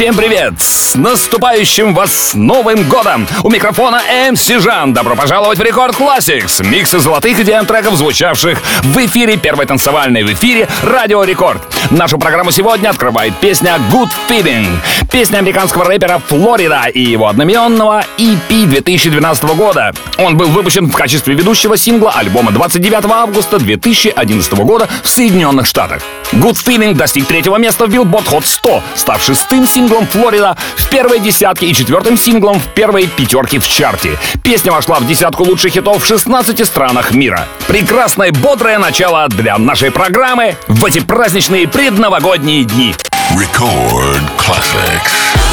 Всем привет! С наступающим вас Новым Годом! У микрофона MC Жан. Добро пожаловать в Record Classix. Миксы золотых EDM треков, звучавших в эфире первой танцевальной в эфире Радио Рекорд. Нашу программу сегодня открывает песня Good Feeling. Песня американского рэпера Флорида и его одноименного EP 2012 года. Он был выпущен в качестве ведущего сингла альбома 29 августа 2011 года в Соединенных Штатах. Good Feeling достиг третьего места в Billboard Hot 100, став шестым синглом Флорида в первой десятке и четвертым синглом в первой пятерке в чарте. Песня вошла в десятку лучших хитов в 16 странах мира. Прекрасное бодрое начало для нашей программы в эти праздничные предновогодние дни. Record Classics.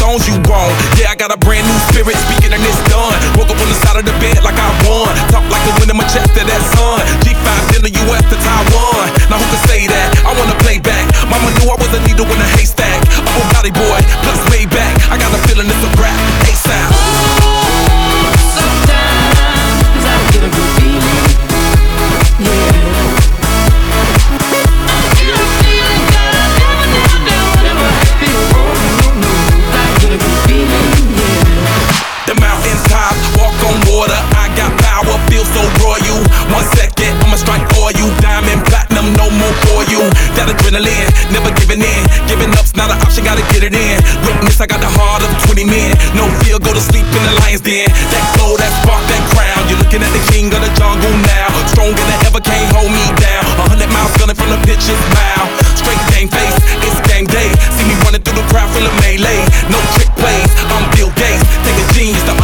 Stones you want? Yeah, I got a brand new spirit speaking and it's done. Woke up on the side of the bed like I won. Talk like the wind in my chest to that sun. 20 men. No fear, go to sleep in the lion's den. That glow, that spark, that crown. You're looking at the king of the jungle now. Stronger than ever, can't hold me down. A hundred miles gunning from the pitcher's mouth. Straight game face, it's game day. See me running through the crowd, full of melee. No trick plays, I'm Bill Gates. Take a genius to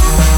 Bye.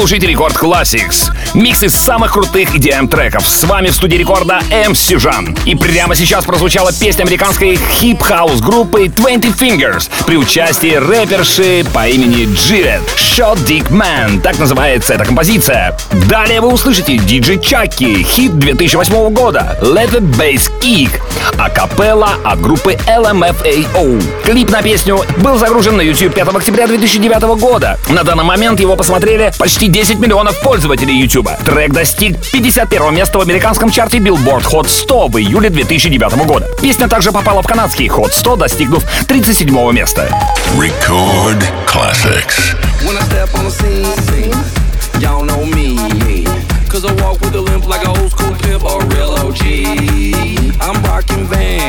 Слушаете Рекорд Classics. Микс из самых крутых EDM треков. С вами в студии рекорда MC Жан. И прямо сейчас прозвучала песня американской хип-хаус группы 20 Fingers при участии рэперши по имени Джилет. Short Dick Man, так называется эта композиция. Далее вы услышите диджей Чаки, хит 2008 года Let the Bass Kick, акапелла от группы LMFAO. Клип на песню был загружен на YouTube 5 октября 2009 года. На данный момент его посмотрели почти 10 миллионов пользователей YouTube. Трек достиг 51 места в американском чарте Billboard Hot 100 в июле 2009 года. Песня также попала в канадский Hot 100, достигнув 37 места. Record Classics. When I step on the scene, y'all know me. Cause I walk with a limp like an old school pimp or real OG. I'm rocking vans,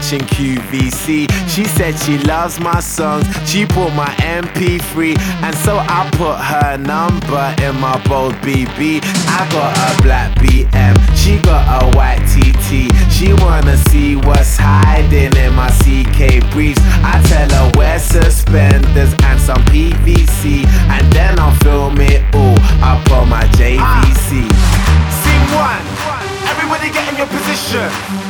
watching QVC. She said she loves my songs. She bought my MP3, and so I put her number in my bold BB. I got a black BM, she got a white TT. She wanna see what's hiding in my CK briefs. I tell her wear suspenders and some PVC, and then I'll film it all up on my JVC. Ah. Scene one, everybody get in your position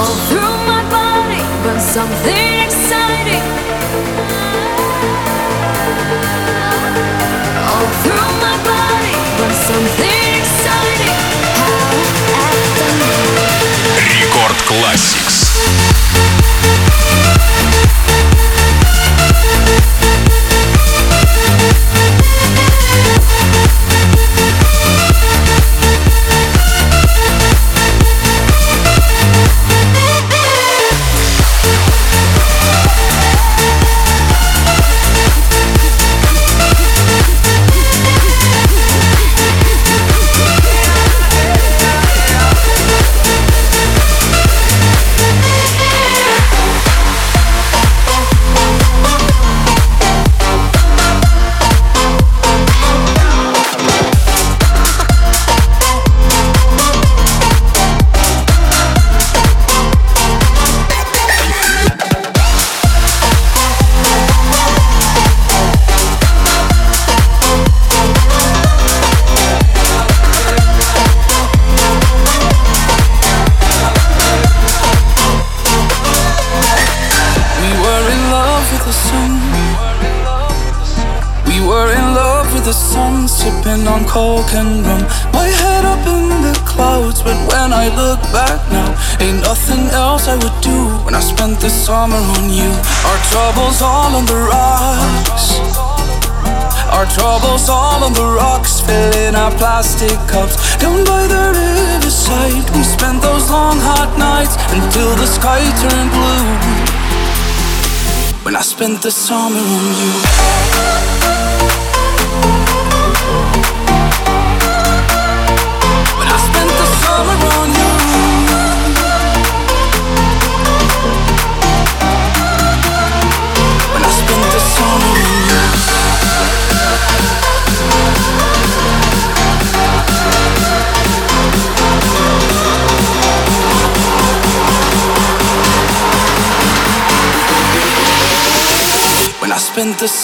All through my body, but something exciting. All through my body, but something exciting. Рекорд Classics. Our plastic cups. Down by the riverside, we spent those long hot nights until the sky turned blue. When I spent the summer on you.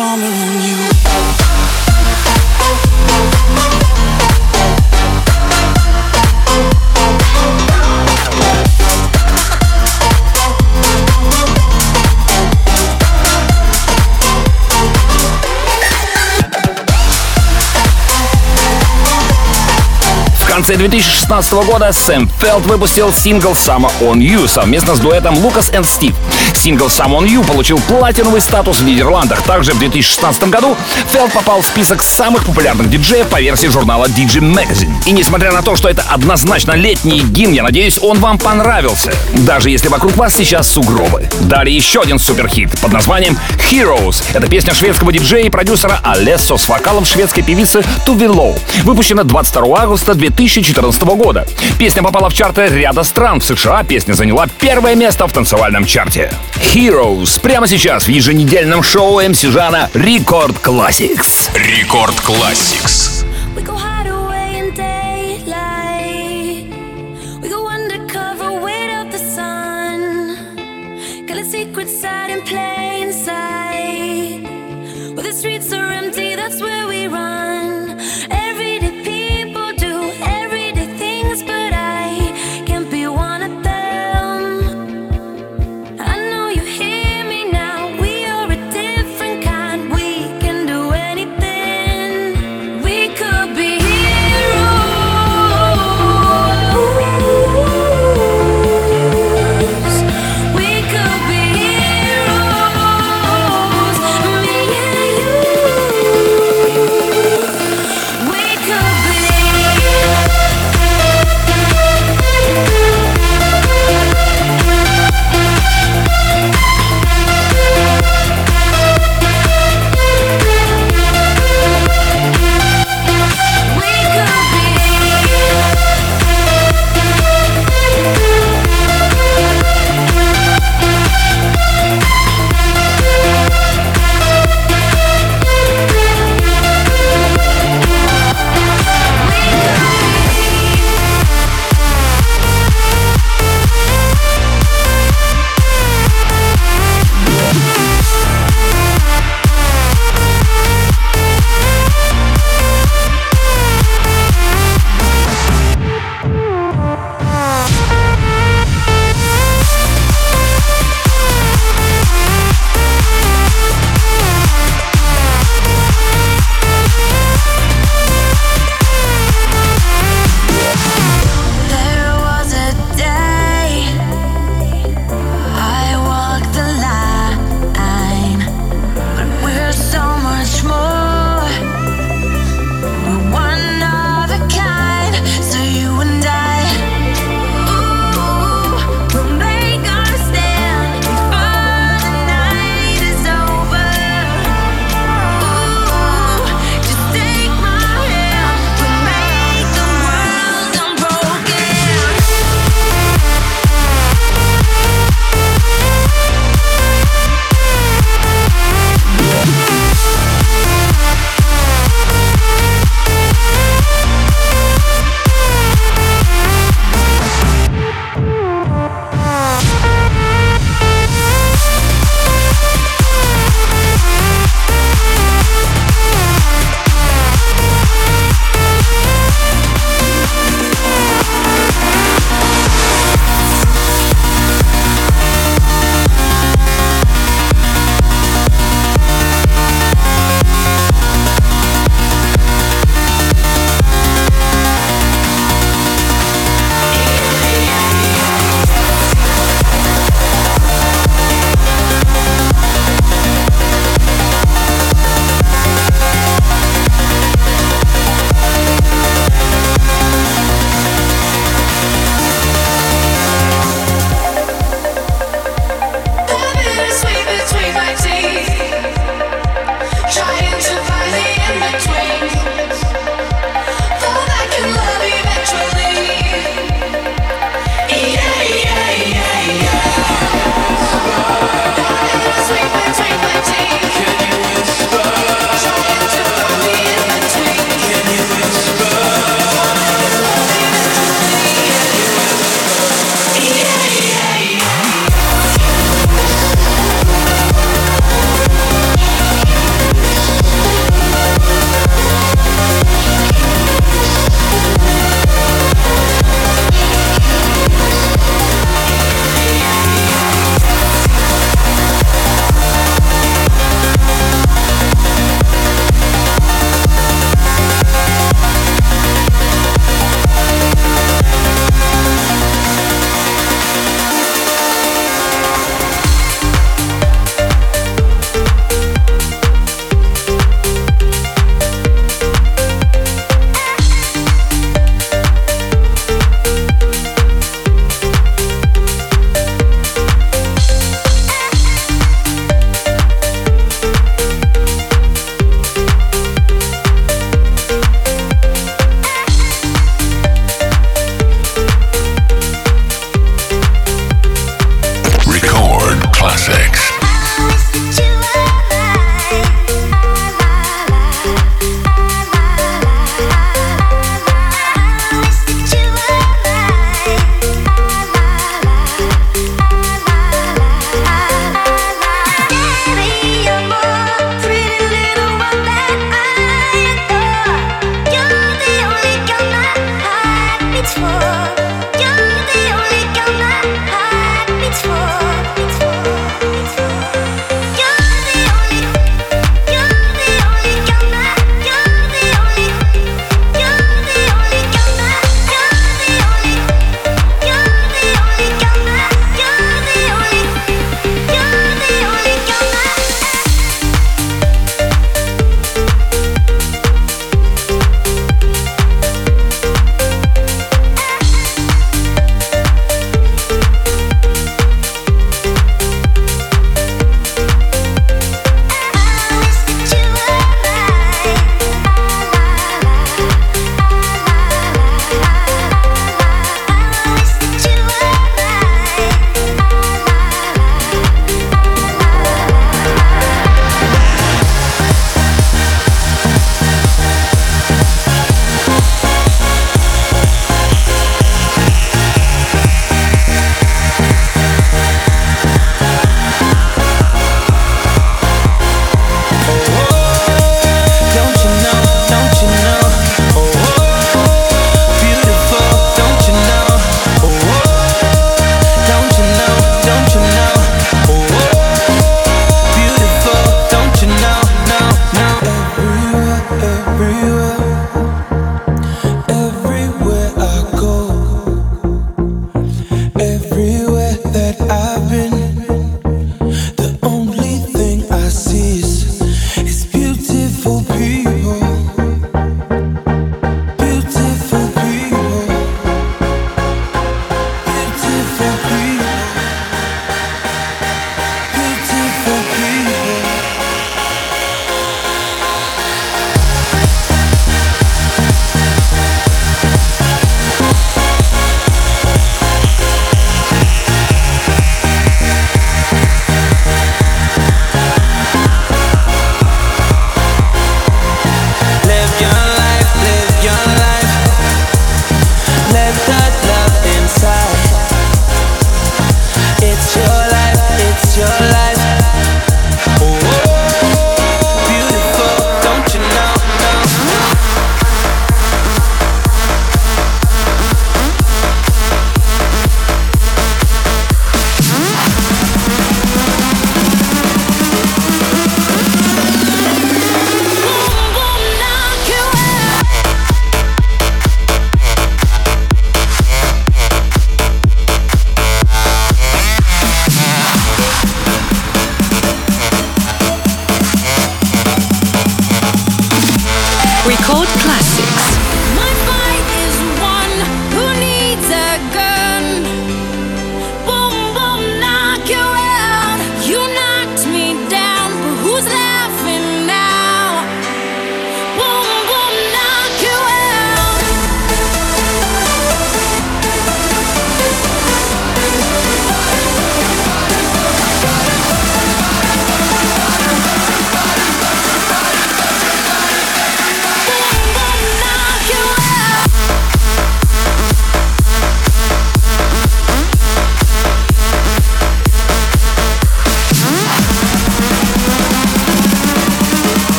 Summer on you. Конце 2016 года Сэм Фелд выпустил сингл «Summer on You» совместно с дуэтом Лукас и Стив. Сингл «Summer on You» получил платиновый статус в Нидерландах. Также в 2016 году Фелд попал в список самых популярных диджеев по версии журнала DJ Magazine. И несмотря на то, что это однозначно летний гимн, я надеюсь, он вам понравился. Даже если вокруг вас сейчас сугробы. Далее еще один суперхит под названием Heroes. Это песня шведского диджея и продюсера Алессо с вокалом шведской певицы Туви Лоу. Выпущена 22 августа 2014 года. Песня попала в чарты ряда стран. В США песня заняла первое место в танцевальном чарте. Heroes прямо сейчас в еженедельном шоу МС Жана Рекорд Classics. Рекорд Classics.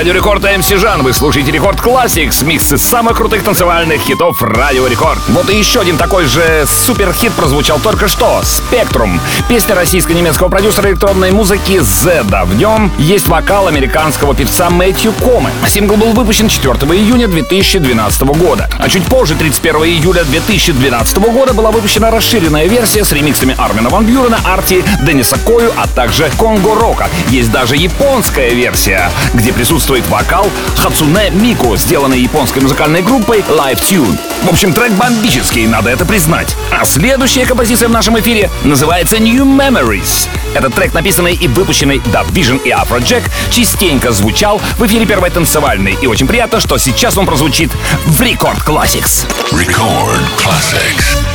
Радио Рекорд MC Жан. Вы слушаете Рекорд Classics, микс из самых крутых танцевальных хитов Радио Рекорд. Вот и еще один такой же супер-хит прозвучал только что. «Spectrum». Песня российско-немецкого продюсера электронной музыки Зеда. В нем есть вокал американского певца Мэтью Комы. Сингл был выпущен 4 июня 2012 года. А чуть позже, 31 июля 2012 года, была выпущена расширенная версия с ремиксами Армина Ван Бюрена, Арти, Дениса Кою, а также Конго Рока. Есть даже японская версия, где присутствует вокал Хацуне Мико, сделанный японской музыкальной группой Live Tune. В общем, трек бомбический, надо это признать. А следующая композиция в нашем эфире называется New Memories. Этот трек, написанный и выпущенный Dub Vision и Afrojack, частенько звучал в эфире первой танцевальной. И очень приятно, что сейчас он прозвучит в Record Classics. Record Classics.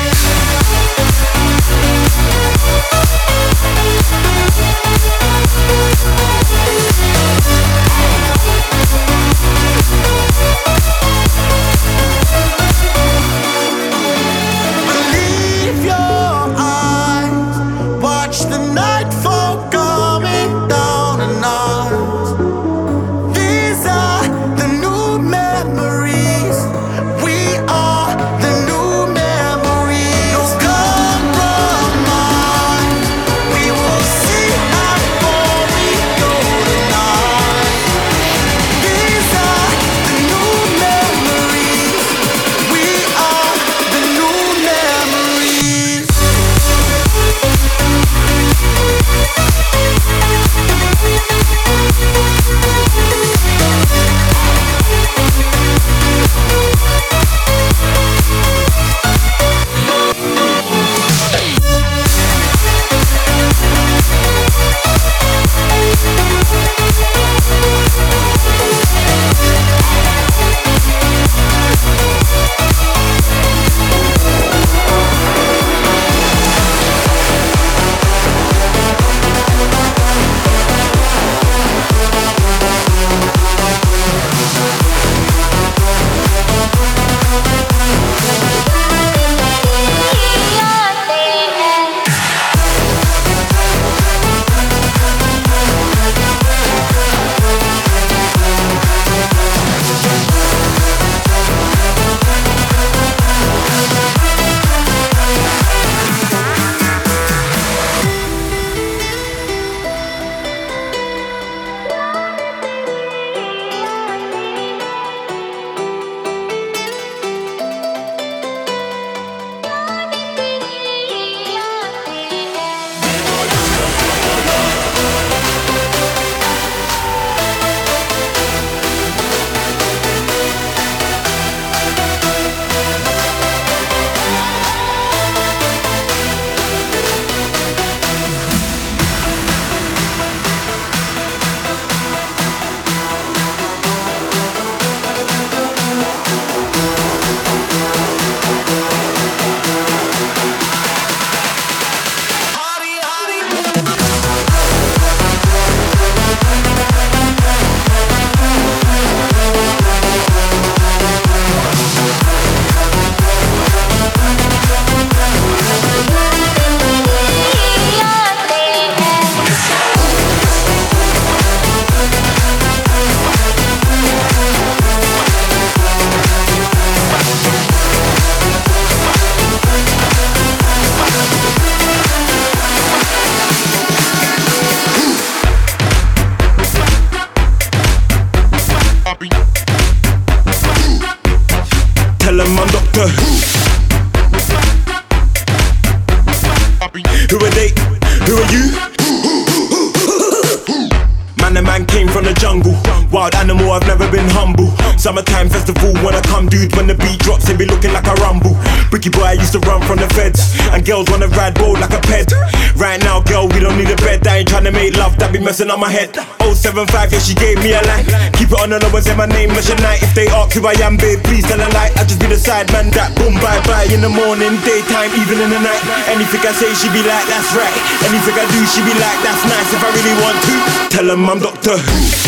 Up my head. 075, yeah, she gave me a line. Keep it on the low and say my name, Mission Night. If they ask who I am, babe, please tell a lie. I just be the side man that boom, bye bye. In the morning, daytime, even in the night. Anything I say, she be like, that's right. Anything I do, she be like, that's nice. If I really want to, tell them I'm Doctor. Who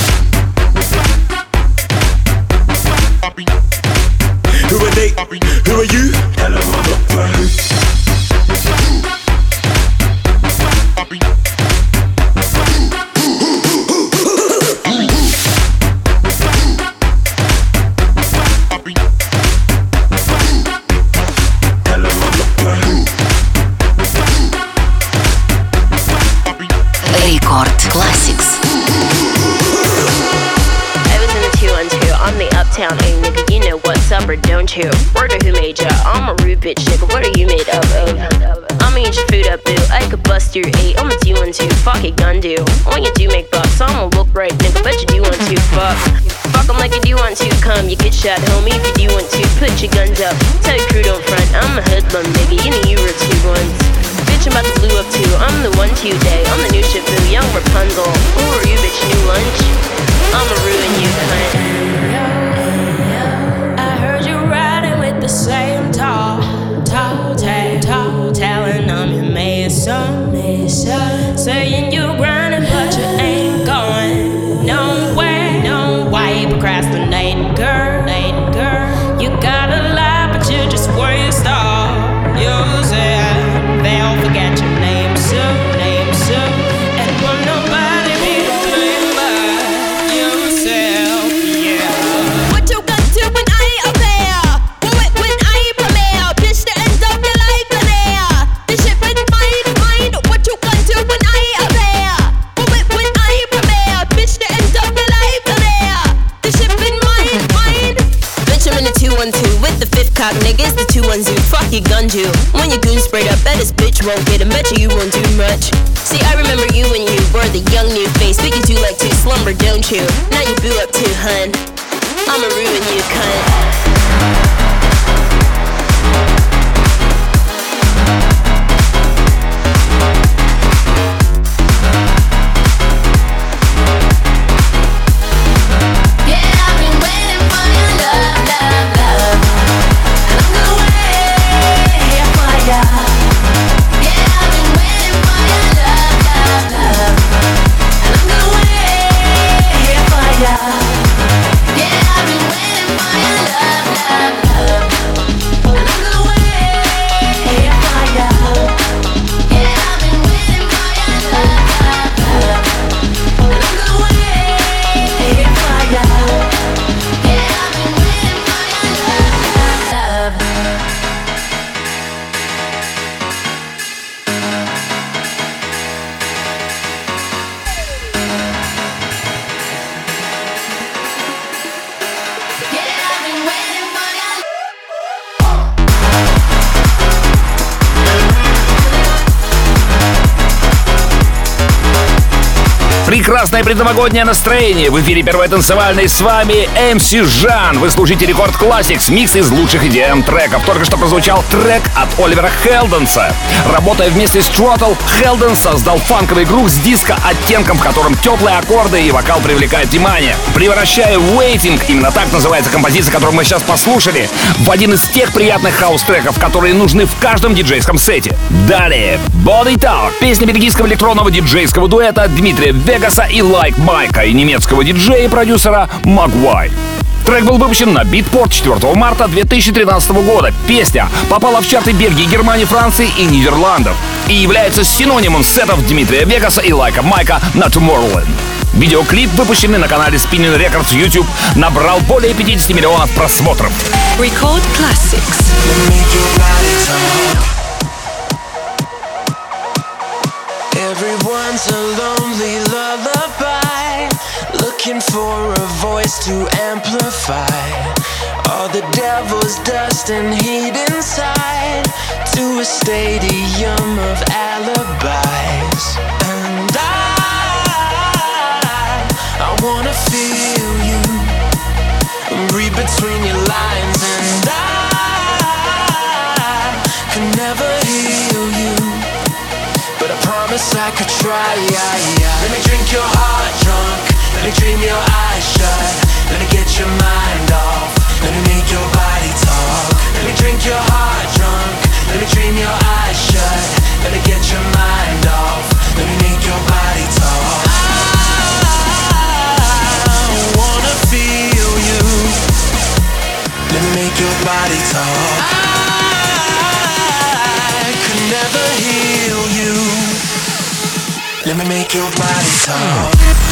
don't? Word of who made ya? I'm a rude bitch nigga, what are you made up of? I'ma eat your food up, boo. I could bust your eight, I'm a do one two, fuck it, gun do. When you do make bucks, I'ma look right, nigga, bet you do want to, fuck. Fuck 'em like you do want to, come, you get shot, homie, if you do want to, put your guns up. Tell your crew don't front, I'm a hoodlum, nigga, you know you were two ones. Bitch, I'm about to blue up too. I'm the one to day. I'm the new Shifu, young Rapunzel. Who are you, bitch? New lunch? I'ma ruin you, cunt. tag, talk, telling them you made some, saying you. You, gun you. When your goon sprayed up, bet this bitch won't get him. Bet you you won't do much. See, I remember you when you were the young new face. Think you do like to slumber, don't you? Now you boo up too, hun. I'ma ruin you, cunt. Прекрасное предновогоднее настроение. В эфире первой танцевальной с вами MC Жан. Вы слушаете Рекорд Classics, микс из лучших EDM треков. Только что прозвучал трек от Оливера Хелденса. Работая вместе с Тротл, Хелден создал фанковый грув с диско оттенком, в котором теплые аккорды и вокал привлекают внимание. Превращая Waiting, именно так называется композиция, которую мы сейчас послушали, в один из тех приятных хаус-треков, которые нужны в каждом диджейском сете. Далее, Body Talk, песня бельгийского электронного диджейского дуэта Дмитрия Вегаса и Лайк Майка и немецкого диджея и продюсера Магуай. Трек был выпущен на Beatport 4 марта 2013 года. Песня попала в чарты Бельгии, Германии, Франции и Нидерландов и является синонимом сетов Дмитрия Вегаса и Лайка Майка на Tomorrowland. Видеоклип, выпущенный на канале Spinnin' Records YouTube, набрал более 50 миллионов просмотров. Record Classics. Everyone's a lonely looking for a voice to amplify all the devil's dust and heat inside to a stadium of alibis. And I, I wanna feel you, read between your lines. And I can never heal you, but I promise I could try. Let me drink your heart. Let me dream your eyes shut. Let me get your mind off. Let me make your body talk. Let me drink your heart drunk. Let me dream your eyes shut. Let me get your mind off. Let me make your body talk. I wanna feel you. Let me make your body talk. I could never heal you. Let me make your body talk.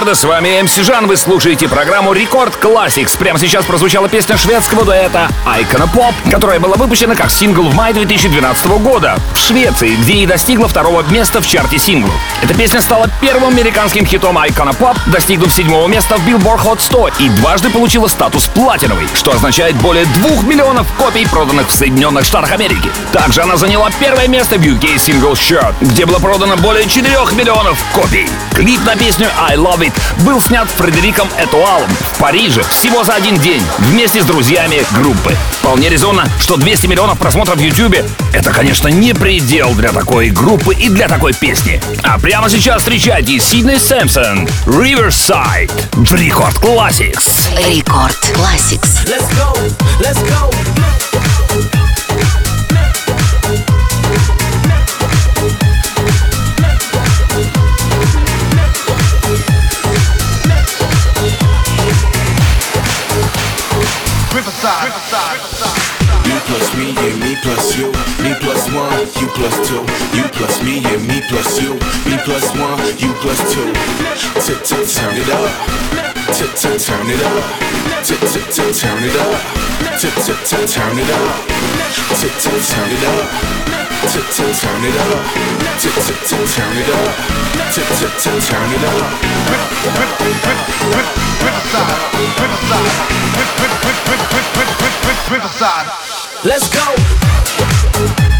Рекорда с вами МС Жан. Вы слушаете программу Рекорд Classics. Прямо сейчас прозвучала песня шведского дуэта Icona Pop, которая была выпущена как сингл в мае 2012 года в Швеции, где и достигла второго места в чарте синглов. Эта песня стала первым американским хитом Icona Pop, достигнув седьмого места в Billboard Hot 100 и дважды получила статус платиновой, что означает более двух миллионов копий, проданных в Соединенных Штатах Америки. Также она заняла первое место в UK Single Chart, где было продано более 4 миллионов копий. Клип на песню I Love It был снят Фредериком Этуалом в Париже всего за один день вместе с друзьями группы. Вполне резонно, что 200 миллионов просмотров в YouTube — это, конечно, не предел для такой группы и для такой песни. А прямо сейчас встречайте Сидней Сэмпсон, Riverside, в Рекорд Classics. Рекорд Classics. Let's go, let's go. Plus you. Me plus one, you plus two. You plus me and me plus you. Me plus one, you plus two. Turn it up. Turn it up. Turn it up. Turn it up. Turn it up. Turn it up. Turn it up. Turn it up. Riverside. Let's go.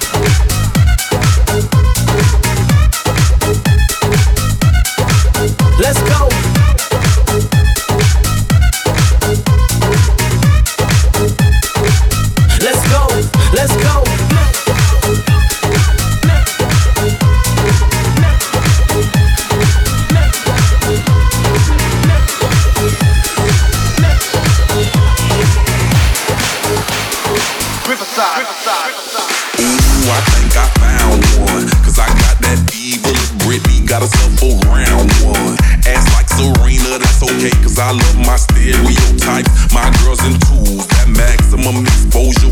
Ooh, I think I found one. Cause I got that evil Britney, got herself a round one. Ass like Serena, that's okay, cause I love my stereotypes. My girls in twos, that maximum exposure.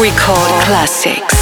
Record Classics.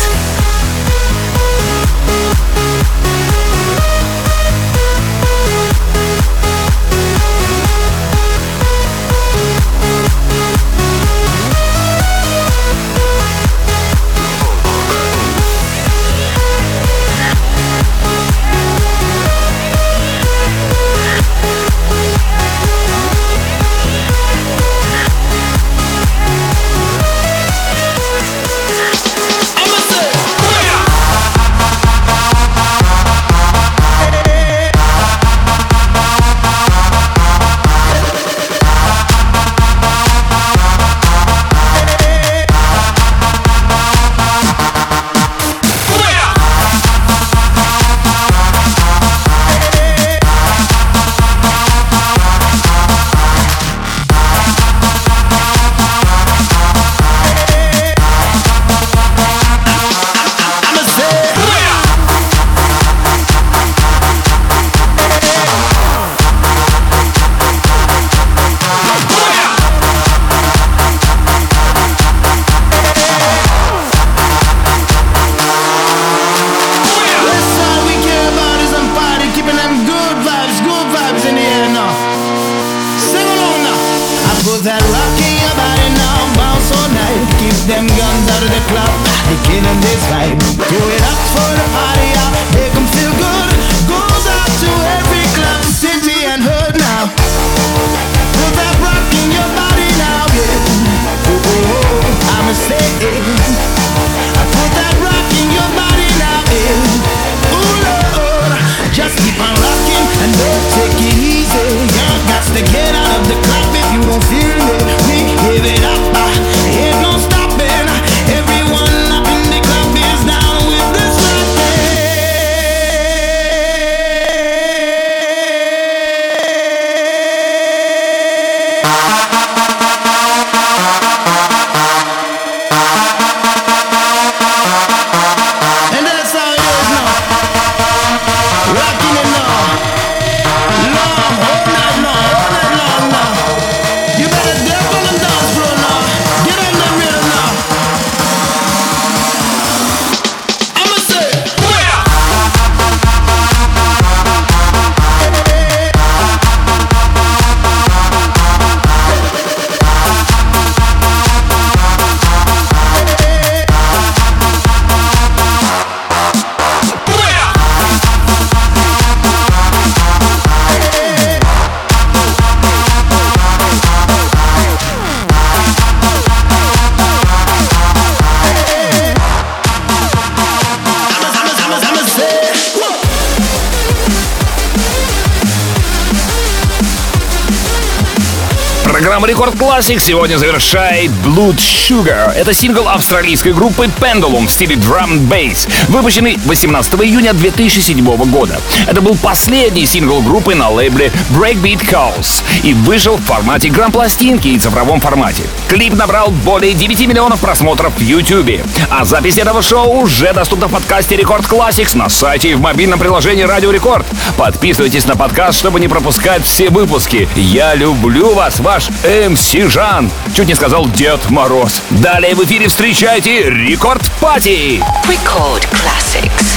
Classic сегодня завершает Blood Sugar. Это сингл австралийской группы Pendulum в стиле drum bass, выпущенный 18 июня 2007 года. Это был последний сингл группы на лейбле Breakbeat Kaos и вышел в формате грампластинки и цифровом формате. Клип набрал более 9 миллионов просмотров в YouTube. А запись этого шоу уже доступна в подкасте Рекорд Classics на сайте и в мобильном приложении Радио Рекорд. Подписывайтесь на подкаст, чтобы не пропускать все выпуски. Я люблю вас, ваш MC Жан. Чуть не сказал Дед Мороз. Далее в эфире встречайте Record Party. Record Classics.